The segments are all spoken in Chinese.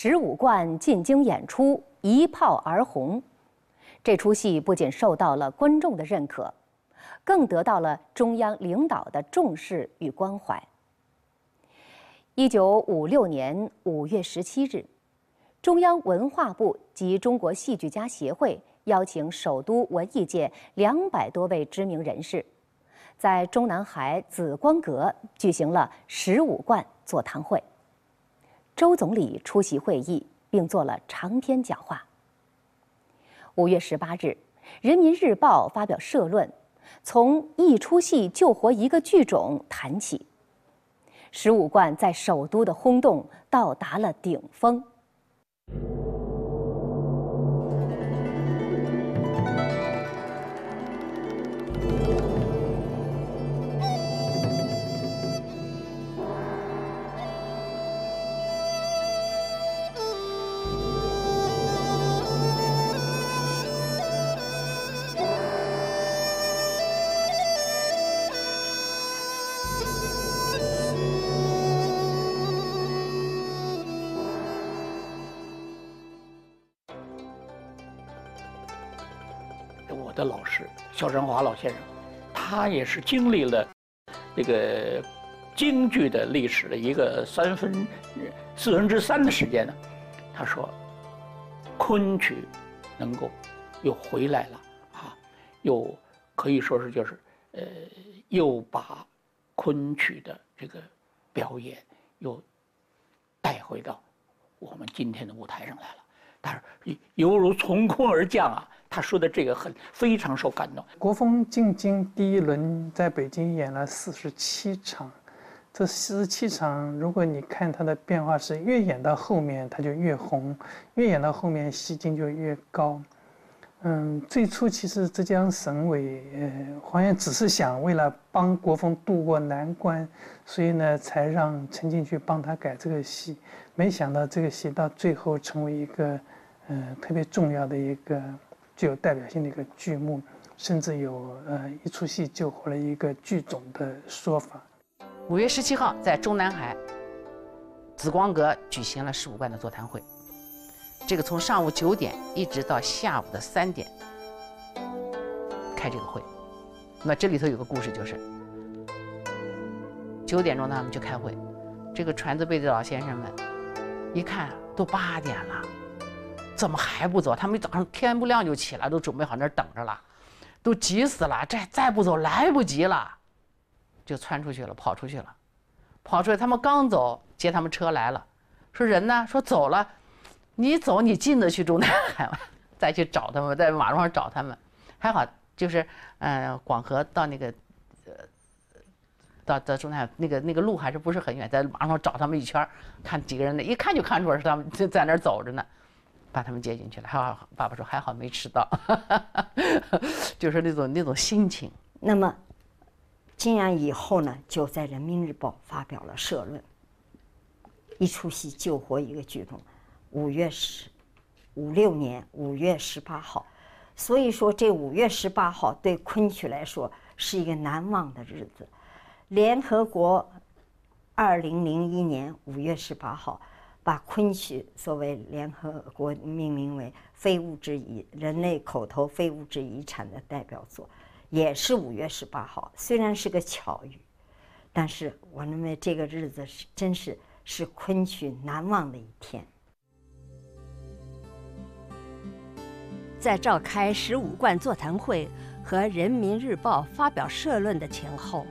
十五贯进京演出，一炮而红。这出戏不仅受到了观众的认可，更得到了中央领导的重视与关怀。一九五六年五月十七日，中央文化部及中国戏剧家协会邀请首都文艺界两百多位知名人士，在中南海紫光阁举行了十五贯座谈会。周总理出席会议，并做了长篇讲话。五月十八日，《人民日报》发表社论，从一出戏救活一个剧种谈起。十五贯在首都的轰动到达了顶峰。师肖振华老先生，他也是经历了这个京剧的历史的一个三分四分之三的时间呢。他说，昆曲能够又回来了啊，又可以说是就是呃，又把昆曲的这个表演又带回到我们今天的舞台上来了。但是犹如从空而降啊！他说的这个很非常受感动。国风进京第一轮在北京演了四十七场，这四十七场，如果你看他的变化是越演到后面他就越红，越演到后面戏精就越高。嗯，最初其实浙江省委呃黄岩只是想为了帮国风渡过难关，所以呢才让陈进去帮他改这个戏，没想到这个戏到最后成为一个呃特别重要的一个具有代表性的一个剧目，甚至有呃一出戏救活了一个剧种的说法。五月十七号在中南海紫光阁举行了十五万的座谈会。这个从上午九点一直到下午的三点开这个会，那这里头有个故事，就是九点钟他们去开会，这个传字辈的老先生们一看都八点了，怎么还不走？他们早上天不亮就起来，都准备好那儿等着了，都急死了，这再不走来不及了，就窜出去了，跑出去了，跑出来，他们刚走，接他们车来了，说人呢？说走了。你走，你进得去中南海吗？再去找他们，在马路上找他们，还好，就是，嗯，广河到那个，呃，到到中南海那个那个路还是不是很远，在马路上找他们一圈，看几个人呢，一看就看出来是他们就在那儿走着呢，把他们接进去了。还好，爸爸说还好没迟到，就是那种那种心情。那么，这样以后呢，就在《人民日报》发表了社论，一出戏救活一个剧种。五月十，五六年五月十八号，所以说这五月十八号对昆曲来说是一个难忘的日子。联合国二零零一年五月十八号把昆曲作为联合国命名为非物质遗人类口头非物质遗产的代表作，也是五月十八号。虽然是个巧遇，但是我认为这个日子是真是是昆曲难忘的一天。在召开十五贯座谈会和《人民日报》发表社论的前后，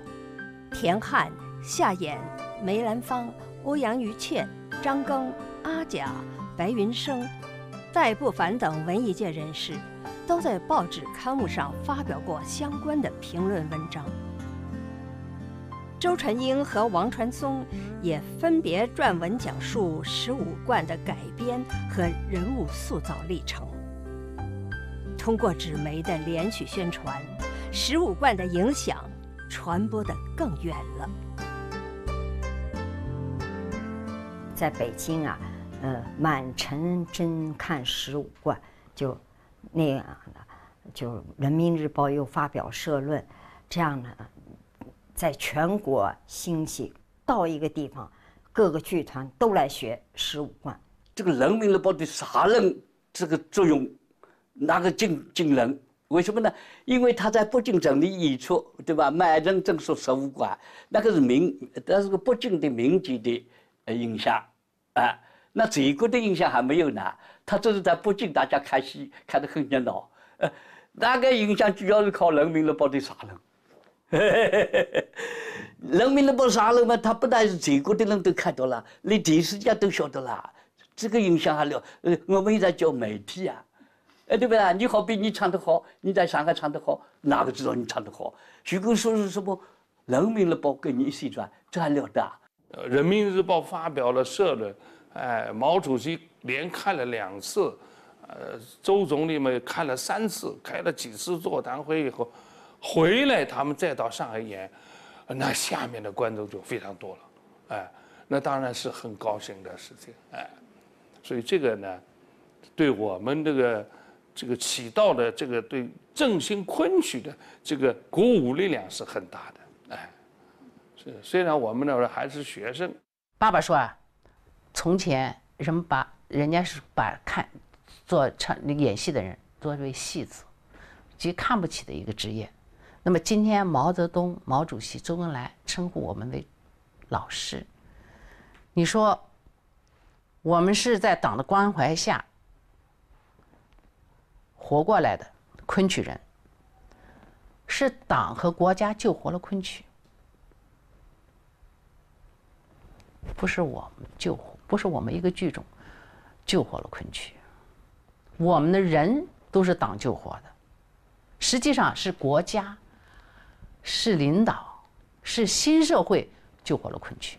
田汉、夏衍、梅兰芳、欧阳予倩、张庚、阿甲、白云生、戴不凡等文艺界人士，都在报纸刊物上发表过相关的评论文章。周传英和王传松也分别撰文讲述十五贯的改编和人物塑造历程。通过纸媒的连续宣传，十五贯的影响传播得更远了。在北京啊，呃，满城真看十五贯，就那样的，就《人民日报》又发表社论，这样的，在全国兴起，到一个地方，各个剧团都来学十五贯。这个人民日报的啥人这个作用那个惊惊人。为什么呢？因为他在北京城的演出，对吧？满人正说十五馆，那个是民，那是个北京的民间的影响，啊，那全国的影响还没有呢。他只是在北京，大家看戏看得很热闹，呃，那个影响主要是靠人民日报的杀人。人民日报杀人嘛，他不但是全国的人都看到了，连电视界都晓得了，这个影响还了。呃，我们也在叫媒体啊。哎，对不对？你好比你唱得好，你在上海唱得好，哪个知道你唱得好？如果说是什么《人民日报》跟你一宣传，这还了得？《人民日报》发表了社论，哎，毛主席连看了两次，呃，周总理们看了三次，开了几次座谈会以后，回来他们再到上海演，那下面的观众就非常多了，哎，那当然是很高兴的事情，哎，所以这个呢，对我们这个。这个起到的这个对振兴昆曲的这个鼓舞力量是很大的，虽然我们那时候还是学生。爸爸说啊，从前人们把人家是把看做唱演戏的人作为戏子，极看不起的一个职业。那么今天毛泽东、毛主席、周恩来称呼我们为老师，你说我们是在党的关怀下。活过来的昆曲人，是党和国家救活了昆曲，不是我们救活，不是我们一个剧种救活了昆曲，我们的人都是党救活的，实际上是国家，是领导，是新社会救活了昆曲，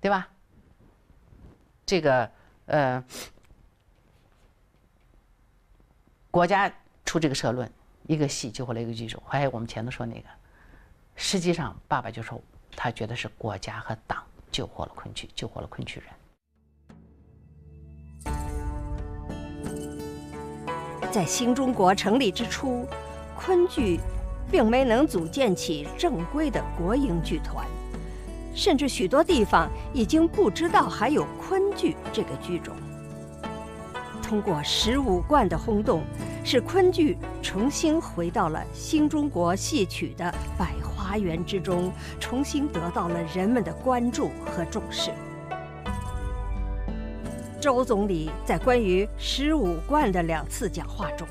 对吧？这个呃。国家出这个社论，一个戏救活了一个剧种。还有我们前头说那个，实际上爸爸就说，他觉得是国家和党救活了昆曲，救活了昆曲人。在新中国成立之初，昆剧并没能组建起正规的国营剧团，甚至许多地方已经不知道还有昆剧这个剧种。通过十五贯的轰动，使昆剧重新回到了新中国戏曲的百茶园之中，重新得到了人们的关注和重视。周总理在关于十五贯的两次讲话中，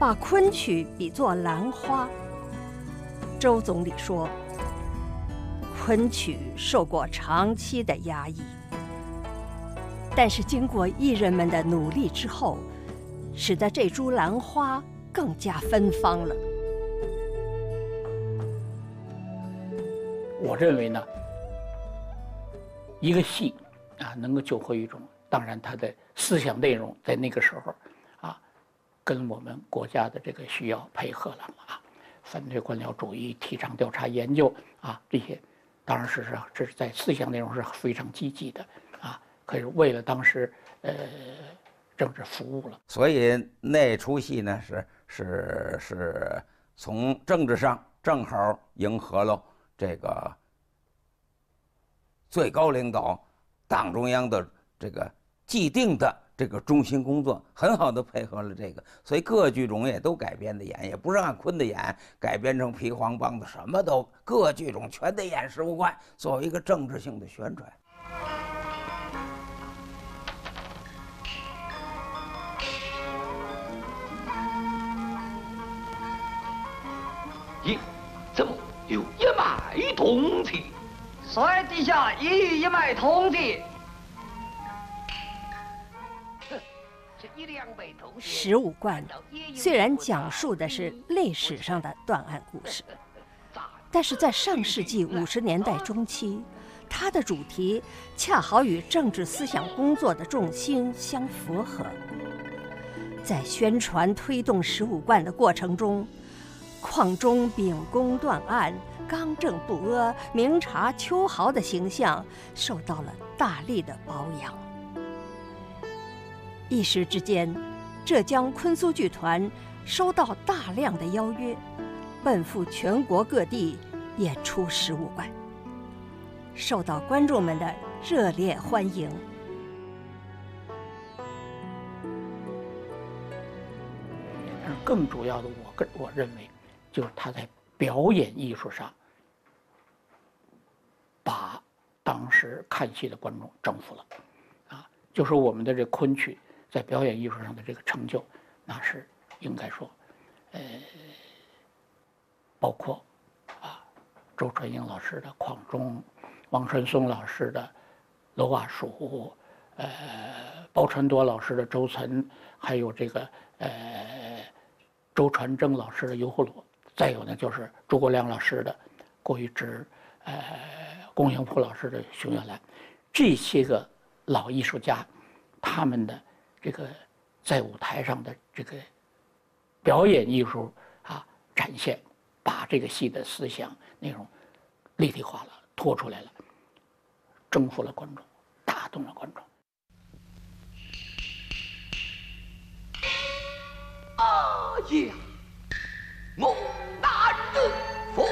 把昆曲比作兰花。周总理说：“昆曲受过长期的压抑。”但是经过艺人们的努力之后，使得这株兰花更加芬芳了。我认为呢，一个戏啊能够救活一种，当然它的思想内容在那个时候啊，跟我们国家的这个需要配合了啊，反对官僚主义，提倡调查研究啊这些，当然是是这是在思想内容是非常积极的啊。可是为了当时，呃，政治服务了。所以那出戏呢，是是是从政治上正好迎合了这个最高领导、党中央的这个既定的这个中心工作，很好的配合了这个。所以各剧种也都改编的演，也不是按昆的演，改编成皮黄梆子，什么都各剧种全得演十五贯，作为一个政治性的宣传。咦，怎么有一脉铜器？帅地下已遇一脉铜器。十五贯虽然讲述的是历史上的断案故事，但是在上世纪五十年代中期，它的主题恰好与政治思想工作的重心相符合。在宣传推动十五贯的过程中。矿中秉公断案、刚正不阿、明察秋毫的形象受到了大力的保养。一时之间，浙江昆苏剧团收到大量的邀约，奔赴全国各地演出十五贯，受到观众们的热烈欢迎。更主要的，我个我认为，就是他在表演艺术上，把当时看戏的观众征服了，啊，就是我们的这昆曲在表演艺术上的这个成就，那是应该说，呃，包括啊，周传英老师的《矿中》，王传松老师的《楼瓦书》，呃，包传多老师的《周岑》，还有这个呃。周传正老师的《油葫芦》，再有呢就是诸葛亮老师的《郭玉芝》，呃，龚祥甫老师的《熊原来》，这些个老艺术家，他们的这个在舞台上的这个表演艺术啊展现，把这个戏的思想内容立体化了，拖出来了，征服了观众，打动了观众。啊呀！猛男的父，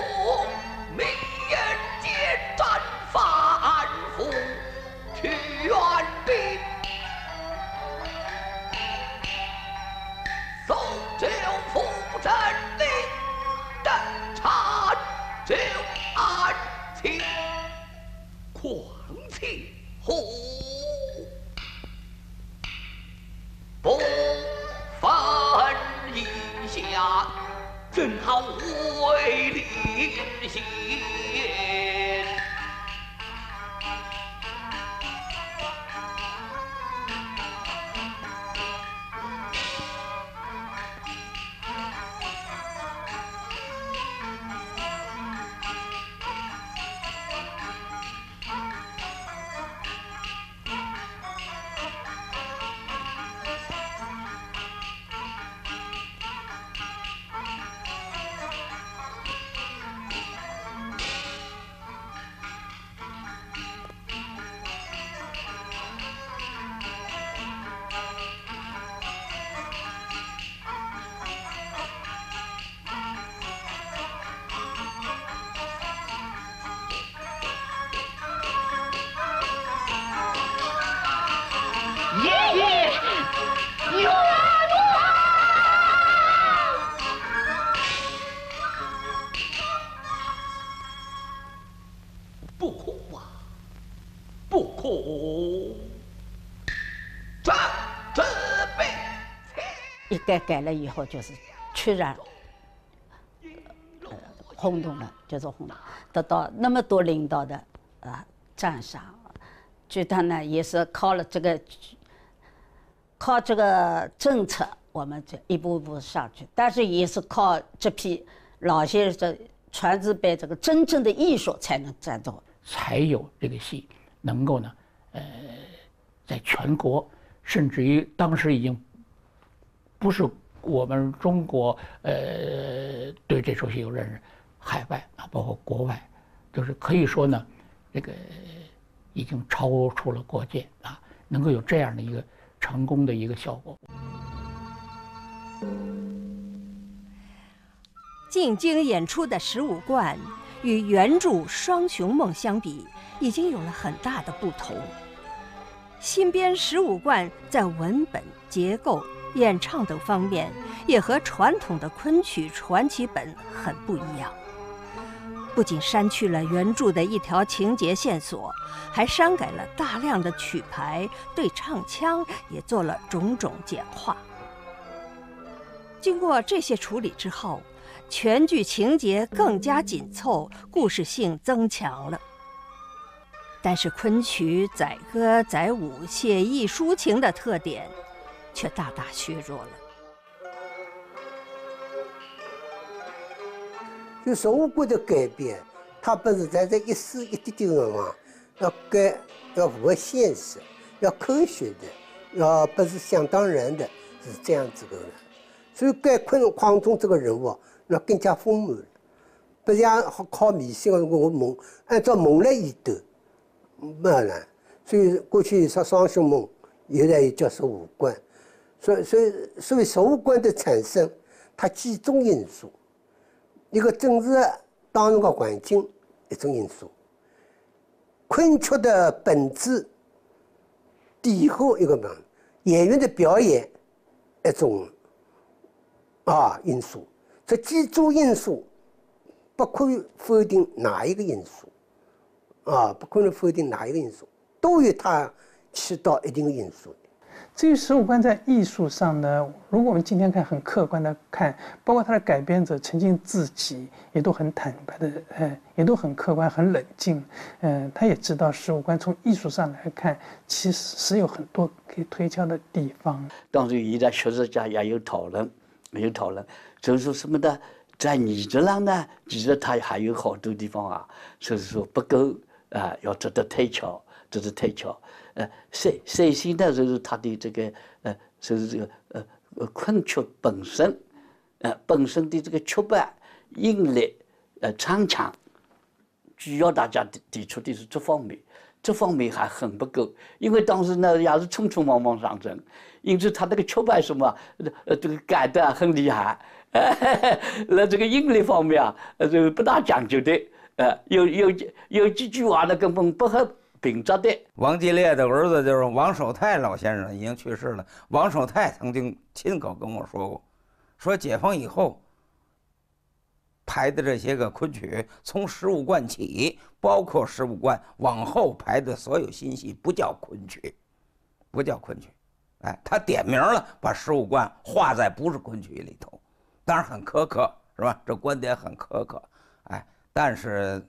正好为一改改了以后，就是突然轰动了，就是轰动，得到那么多领导的啊赞赏。觉得呢，也是靠了这个，靠这个政策，我们这一步一步上去。但是也是靠这批老先生传子辈这个真正的艺术才能站住，才有这个戏能够呢，呃，在全国，甚至于当时已经。不是我们中国呃对这出戏有认识，海外啊包括国外，就是可以说呢，这个已经超出了国界啊，能够有这样的一个成功的一个效果。进京演出的十五贯与原著《双雄梦》相比，已经有了很大的不同。新编十五贯在文本结构。演唱等方面也和传统的昆曲传奇本很不一样，不仅删去了原著的一条情节线索，还删改了大量的曲牌，对唱腔也做了种种简化。经过这些处理之后，全剧情节更加紧凑，故事性增强了。但是昆曲载歌载舞、写意抒情的特点。却大大削弱了。就生活观的改变，它不是在这一丝一点点的嘛，要改，要符合现实，要科学的，要不是想当然的，是这样子的。所以改昆况中这个人物要更加丰满，不像靠迷信的我梦，按照梦来演的，没了。所以过去说双雄梦，现在又叫十五观。所以，所以，所以，十五观的产生，它几种因素，一个政治当时的环境一种因素，昆曲的本质，底后一个门，演员的表演一种啊因素，这几组因素不可以否定哪一个因素，啊，不可能否定哪一个因素，都有它起到一定的因素。至于十五贯在艺术上呢，如果我们今天看很客观的看，包括他的改编者曾经自己也都很坦白的，呃，也都很客观、很冷静，嗯，他也知道十五贯从艺术上来看，其实是有很多可以推敲的地方。当然，现在学术家也有讨论，有讨论，就是说什么呢？在艺术上呢，其实他还有好多地方啊，就是说不够啊，要值得推敲，值得推敲。呃，首首先呢，就是他的这个呃，就是这个呃呃昆曲本身，呃本身的这个曲板、音律、呃唱腔，主要大家提提出的是这方面，这方面还很不够，因为当时呢也是匆匆忙忙上阵，因此他那个曲板什么，呃这个改的很厉害，那这个音律方面啊，呃这个不大讲究的，呃有有有几句话呢根本不合。秉着的王继烈的儿子就是王守泰老先生，已经去世了。王守泰曾经亲口跟我说过，说解放以后排的这些个昆曲，从十五贯起，包括十五贯往后排的所有新戏，不叫昆曲，不叫昆曲。哎，他点名了，把十五贯划在不是昆曲里头，当然很苛刻，是吧？这观点很苛刻。哎，但是。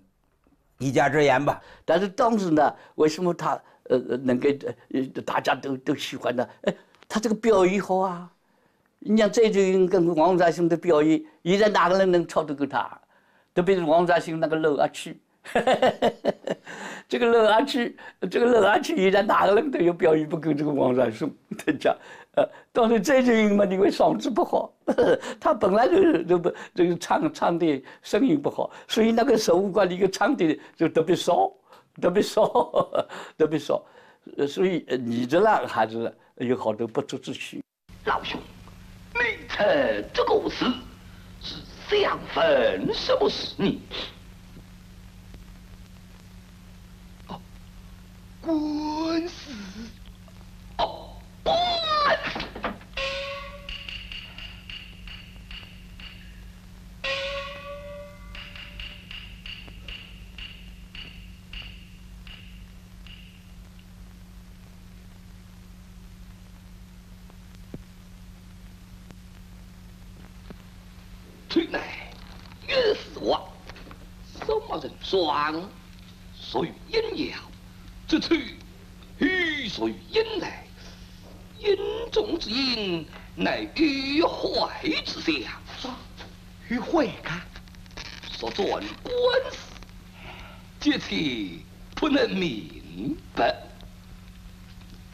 一家之言吧，但是当时呢，为什么他呃能给呃大家都都喜欢呢？哎，他这个表演好啊！你像周杰伦跟王占星的表演，现在哪个人能超得过他？特别是王占星那个楼阿曲，这个楼阿曲，这个楼阿曲，现在哪个人都有表演不够这个王占星，他讲。呃，当然周杰伦嘛，因为嗓子不好，他本来就是就不这个唱唱的声音不好，所以那个十五贯里个唱的就特别少，特别少，特别少，所以你这那还是有好多不足之处。老兄，你称这个事是相分什么事呢？哦，官司。退来，越死亡，什么人双？属于阴爻，这去欲属于阴来。阴中之因，乃欲坏之象。欲坏家，所转官司，这次不能明白。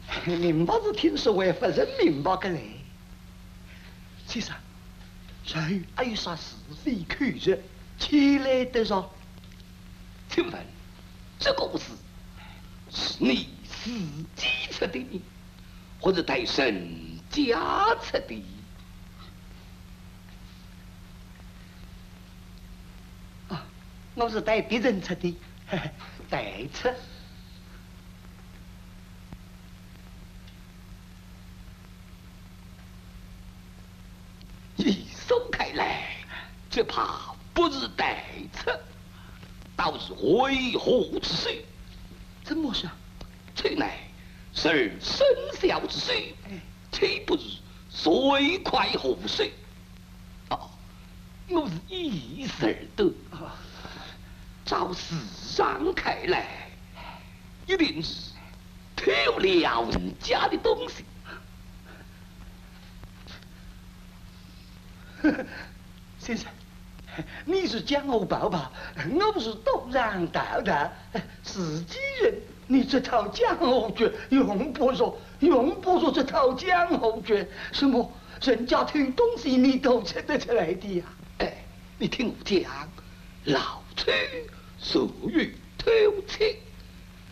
明白是听说为夫人明白个嘞？先生，谁还有啥是非口舌，起来得上？请问，这个事是你自己出的呢？或者带神家吃的，啊，我是带别人吃的，代吃。一松开来，只怕不是代吃，倒是为何之事？怎么说？此乃。是生肖之水，岂不是水快河水？哦，我是一时而得，照事上开来，一定是偷了人家的东西。先生，你是江湖爸爸，我不是东山道道，自己人。你这套江湖诀用不着，用不着这套江湖诀。什么人家偷东西，你都吃得出来的呀？哎，你听我讲，老崔属于偷窃，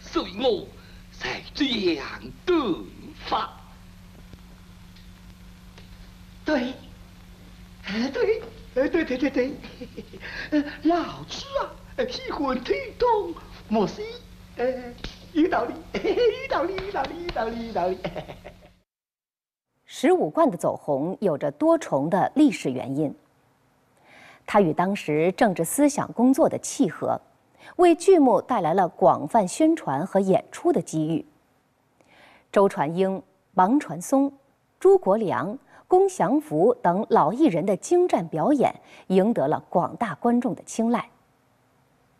所以我才这样顿法。对，哎对，哎对对对对，老崔啊，喜欢偷东，莫西。哎，有道理，有道理，有道理，有道理，有道理。十五贯的走红有着多重的历史原因。它与当时政治思想工作的契合，为剧目带来了广泛宣传和演出的机遇。周传英、王传松、朱国良、龚祥福等老艺人的精湛表演，赢得了广大观众的青睐。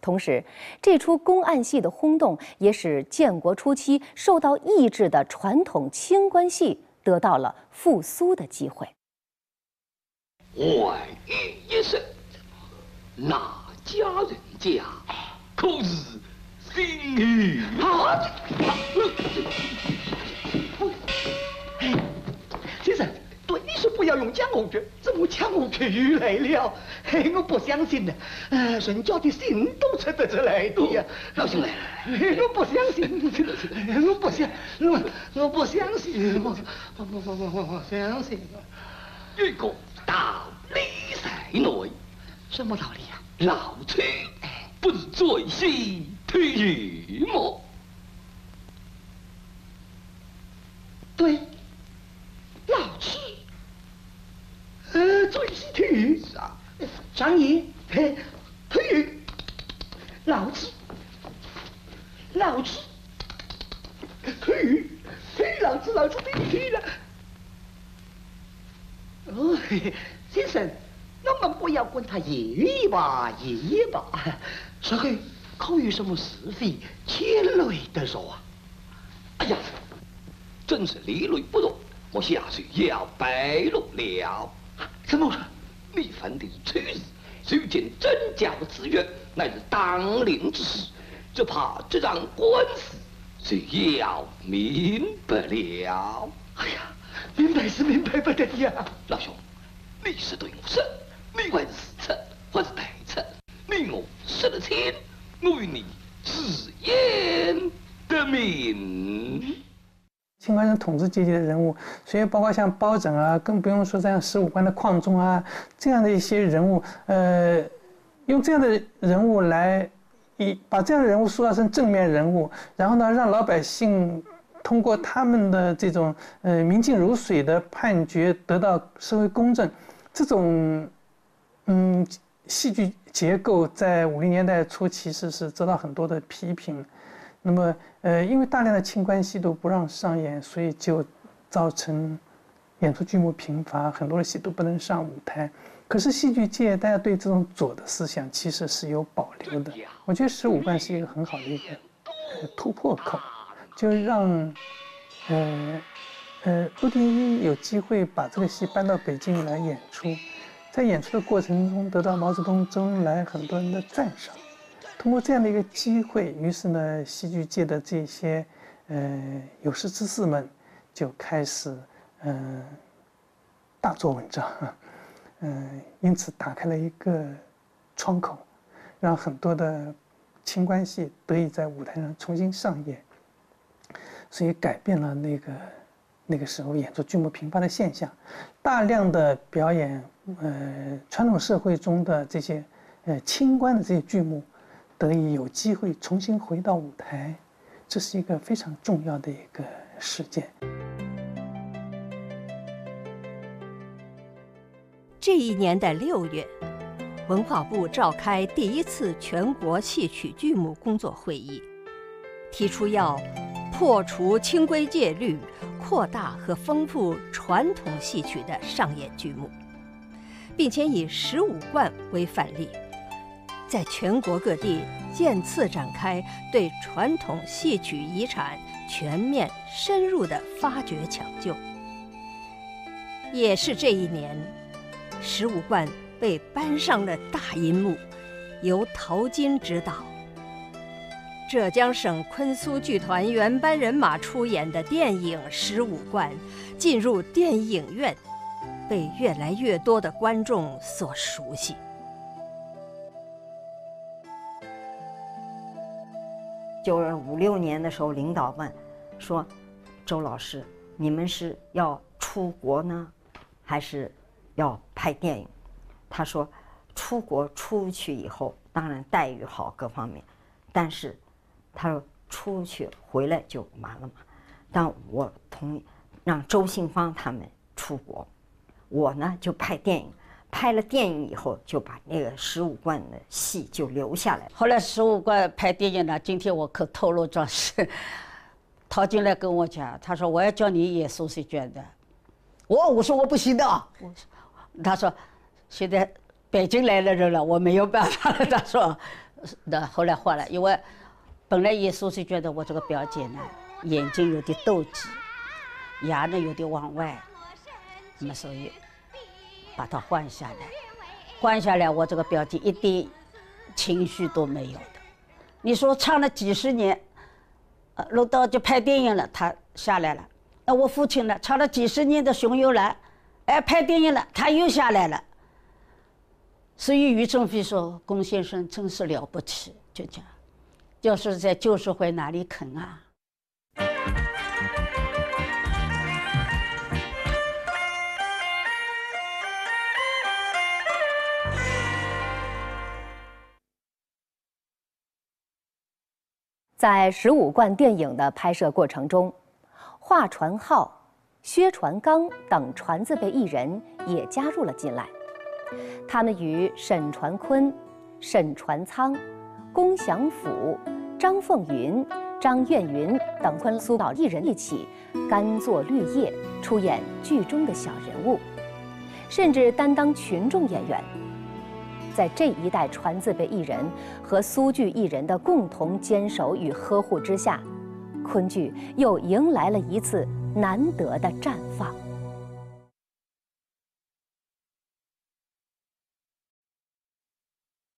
同时，这出公案戏的轰动，也使建国初期受到抑制的传统清官戏得到了复苏的机会。外遇一生，哪家人家可是心意啊？先生，对你说不要用江湖诀，怎么江湖诀又来了？嘿，我不相信的，呃，人家的心都测得出来的呀。老兄来了，我不相信，我不相，我我不相信，我我我我我我相信。一个道理在内，什么道理呀？老崔不是最喜体育吗？对，老崔，呃，最喜体育是啊。张仪，嘿，体育，老子，老子，体育，嘿，老子，老子体育了。哦，先生，我们不要管他爷吧，爷吧，是后可有什么是非，牵累得说啊？哎呀，真是理论不容，我下去要白露了。怎么说？你犯的是错事，如今真教之约，乃是当令之事，只怕这场官司是要明白了。哎呀！明白是明白不得呀，老兄，你是对我胜，你还是死臣，还是代臣？你我失了亲，我与你是烟的命。清官是统治阶级的人物，所以包括像包拯啊，更不用说像十五贯的邝忠啊这样的一些人物，呃，用这样的人物来以把这样的人物塑造成正面人物，然后呢，让老百姓。通过他们的这种呃明镜如水的判决得到社会公正，这种嗯戏剧结构在五零年代初其实是遭到很多的批评。那么呃因为大量的清官戏都不让上演，所以就造成演出剧目贫乏，很多的戏都不能上舞台。可是戏剧界大家对这种左的思想其实是有保留的。我觉得十五贯是一个很好的一个突破口。就让，呃，呃，陆定一有机会把这个戏搬到北京来演出，在演出的过程中得到毛泽东、周恩来很多人的赞赏。通过这样的一个机会，于是呢，戏剧界的这些呃有识之士们就开始嗯大做文章，嗯，因此打开了一个窗口，让很多的清官戏得以在舞台上重新上演。所以改变了那个那个时候演出剧目频发的现象，大量的表演，呃，传统社会中的这些，呃，清官的这些剧目，得以有机会重新回到舞台，这是一个非常重要的一个事件。这一年的六月，文化部召开第一次全国戏曲剧目工作会议，提出要。破除清规戒律，扩大和丰富传统戏曲的上演剧目，并且以十五贯为范例，在全国各地渐次展开对传统戏曲遗产全面深入的发掘抢救。也是这一年，十五贯被搬上了大银幕，由陶金执导。浙江省昆苏剧团原班人马出演的电影《十五贯》进入电影院，被越来越多的观众所熟悉。就是五六年的时候，领导问说：“周老师，你们是要出国呢，还是要拍电影？”他说：“出国出去以后，当然待遇好，各方面，但是。”他说：“出去回来就完了嘛。但我同意让周信芳他们出国，我呢就拍电影。拍了电影以后，就把那个十五贯的戏就留下来。后来十五贯拍电影呢，今天我可透露着是。陶金来跟我讲，他说我要叫你演苏轼卷的。我我说我不行的。我他说现在北京来了人了，我没有办法了。他说那后来换了，因为本来演苏轼卷的我这个表姐呢，眼睛有点斗鸡，牙呢有点往外，那么所以。把它换下来，换下来，我这个表姐一点情绪都没有的。你说唱了几十年，呃，录到就拍电影了，他下来了。那我父亲呢，唱了几十年的《熊游来》，哎，拍电影了，他又下来了。所以余正飞说：“龚先生真是了不起。”就讲，就是在旧社会哪里肯啊？在十五贯电影的拍摄过程中，华传浩、薛传刚等传字辈艺人也加入了进来。他们与沈传坤、沈传仓、龚祥甫、张凤云、张苑云等昆苏岛艺人一起甘作绿叶，出演剧中的小人物，甚至担当群众演员。在这一代传字辈艺人和苏剧艺人的共同坚守与呵护之下，昆剧又迎来了一次难得的绽放。